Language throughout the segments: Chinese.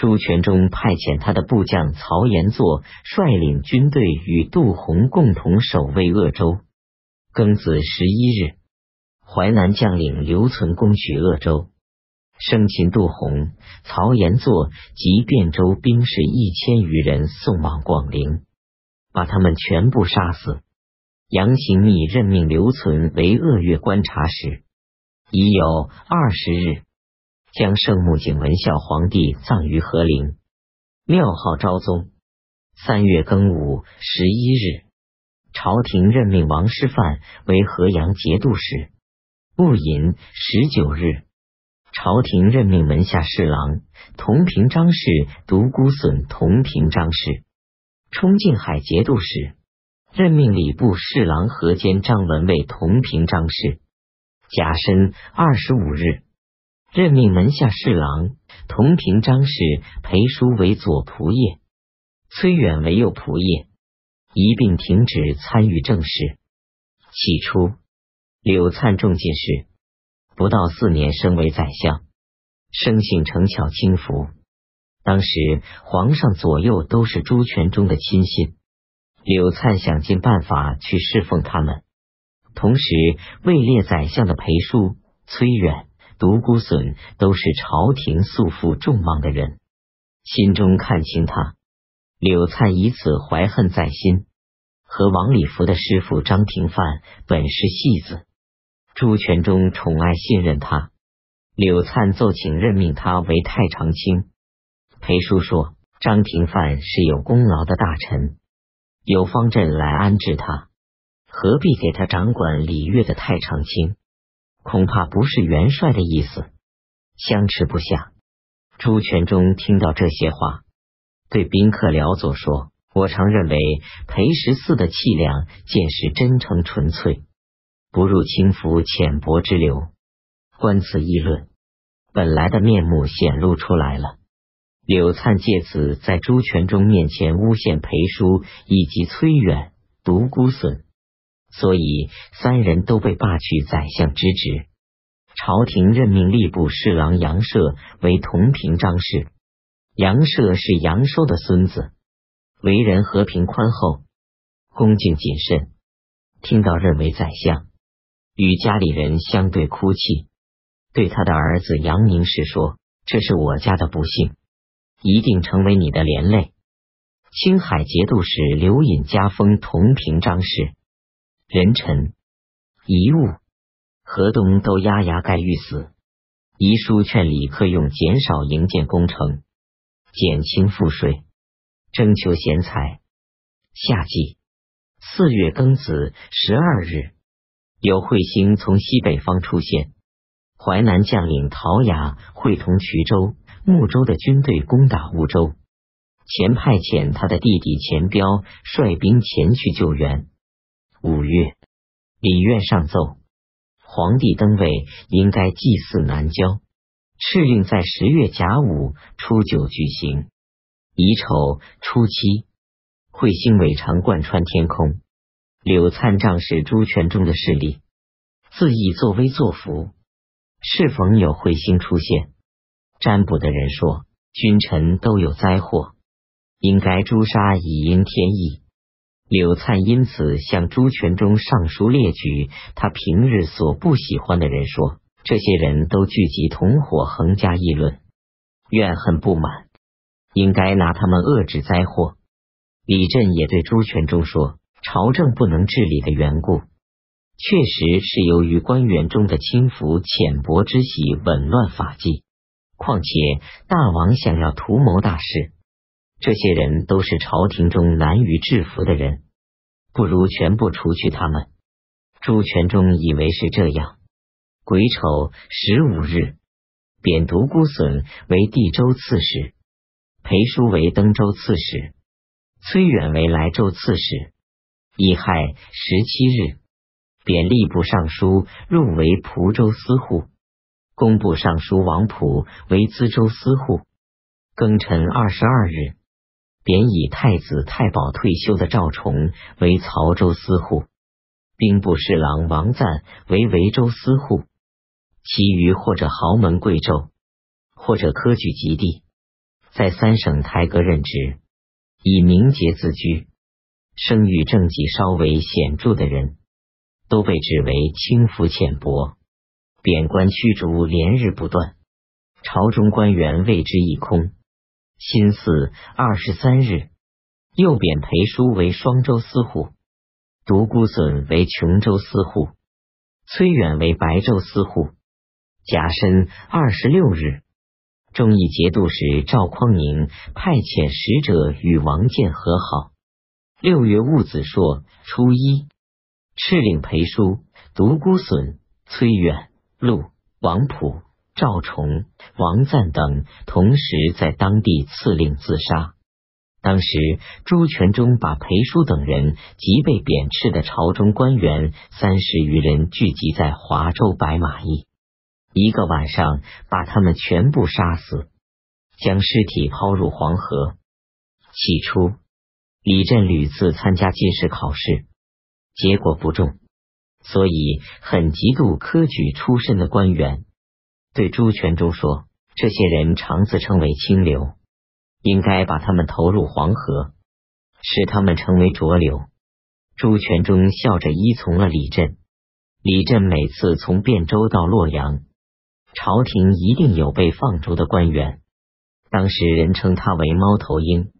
朱全忠派遣他的部将曹延作率领军队与杜洪共同守卫鄂州。庚子十一日，淮南将领刘存攻取鄂州，生擒杜洪、曹延作及汴州兵士一千余人，送往广陵，把他们全部杀死。杨行密任命刘存为鄂越观察使，已有二十日。将圣穆景文孝皇帝葬于和陵，庙号昭宗。三月庚午十一日，朝廷任命王师范为河阳节度使。戊寅十九日，朝廷任命门下侍郎同平章事独孤损同平章事，充静海节度使，任命礼部侍郎河间张文为同平章事。甲申二十五日。任命门下侍郎同平章事裴叔为左仆射，崔远为右仆射，一并停止参与政事。起初，柳灿中进士，不到四年升为宰相，生性诚巧轻浮。当时皇上左右都是朱全中的亲信，柳灿想尽办法去侍奉他们，同时位列宰相的裴叔、崔远。独孤损都是朝廷素负众望的人，心中看清他。柳灿以此怀恨在心，和王礼福的师傅张廷范本是戏子。朱全忠宠爱信任他，柳灿奏请任命他为太常卿。裴叔说：“张廷范是有功劳的大臣，有方阵来安置他，何必给他掌管礼乐的太常卿？”恐怕不是元帅的意思，相持不下。朱全忠听到这些话，对宾客辽佐说：“我常认为裴十四的气量、见识真诚纯粹，不入轻浮浅薄之流。观此议论，本来的面目显露出来了。”柳灿借此在朱全忠面前诬陷裴叔以及崔远、独孤损。所以三人都被罢去宰相之职。朝廷任命吏部侍郎杨涉为同平章事。杨涉是杨收的孙子，为人和平宽厚，恭敬谨慎。听到任为宰相，与家里人相对哭泣，对他的儿子杨宁氏说：“这是我家的不幸，一定成为你的连累。”青海节度使刘隐加封同平章事。人臣遗物，河东都压牙盖欲死。遗书劝李克用减少营建工程，减轻赋税，征求贤才。夏季四月庚子十二日，有彗星从西北方出现。淮南将领陶雅会同衢州、睦州的军队攻打婺州，前派遣他的弟弟钱彪率兵前去救援。五月，礼院上奏，皇帝登位应该祭祀南郊，敕令在十月甲午初九举行。乙丑初七，彗星尾长贯穿天空。柳灿仗是朱全中的势力，自意作威作福。适逢有彗星出现，占卜的人说，君臣都有灾祸，应该诛杀以应天意。柳灿因此向朱全忠上书列举他平日所不喜欢的人，说这些人都聚集同伙，横加议论，怨恨不满，应该拿他们遏制灾祸。李振也对朱全忠说，朝政不能治理的缘故，确实是由于官员中的轻浮浅薄之喜，紊乱法纪。况且大王想要图谋大事。这些人都是朝廷中难于制服的人，不如全部除去他们。朱全忠以为是这样。癸丑十五日，贬独孤损为地州刺史，裴叔为登州刺史，崔远为莱州刺史。乙亥十七日，贬吏部尚书入为蒲州司户，工部尚书王普为淄州司户。庚辰二十二日。贬以太子太保退休的赵崇为曹州司户，兵部侍郎王赞为维州司户，其余或者豪门贵胄，或者科举及第，在三省台阁任职，以名节自居，声誉政绩稍微显著的人，都被指为轻浮浅薄，贬官驱逐连日不断，朝中官员为之一空。辛巳二十三日，又贬裴叔为双州司户，独孤损为琼州司户，崔远为白州司户。甲申二十六日。忠义节度使赵匡宁派遣使者与王建和好。六月戊子朔初一，敕令裴叔、独孤损、崔远、陆、王普、赵崇、王赞等同时在当地赐令自杀。当时朱全忠把裴叔等人及被贬斥的朝中官员三十余人聚集在华州白马驿。一个晚上，把他们全部杀死，将尸体抛入黄河。起初，李振屡次参加进士考试，结果不中，所以很嫉妒科举出身的官员，对朱全忠说：“这些人常自称为清流，应该把他们投入黄河，使他们成为浊流。”朱全忠笑着依从了李振。李振每次从汴州到洛阳。朝廷一定有被放逐的官员，当时人称他为猫头鹰。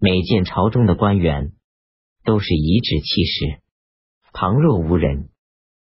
每见朝中的官员，都是颐指气使，旁若无人。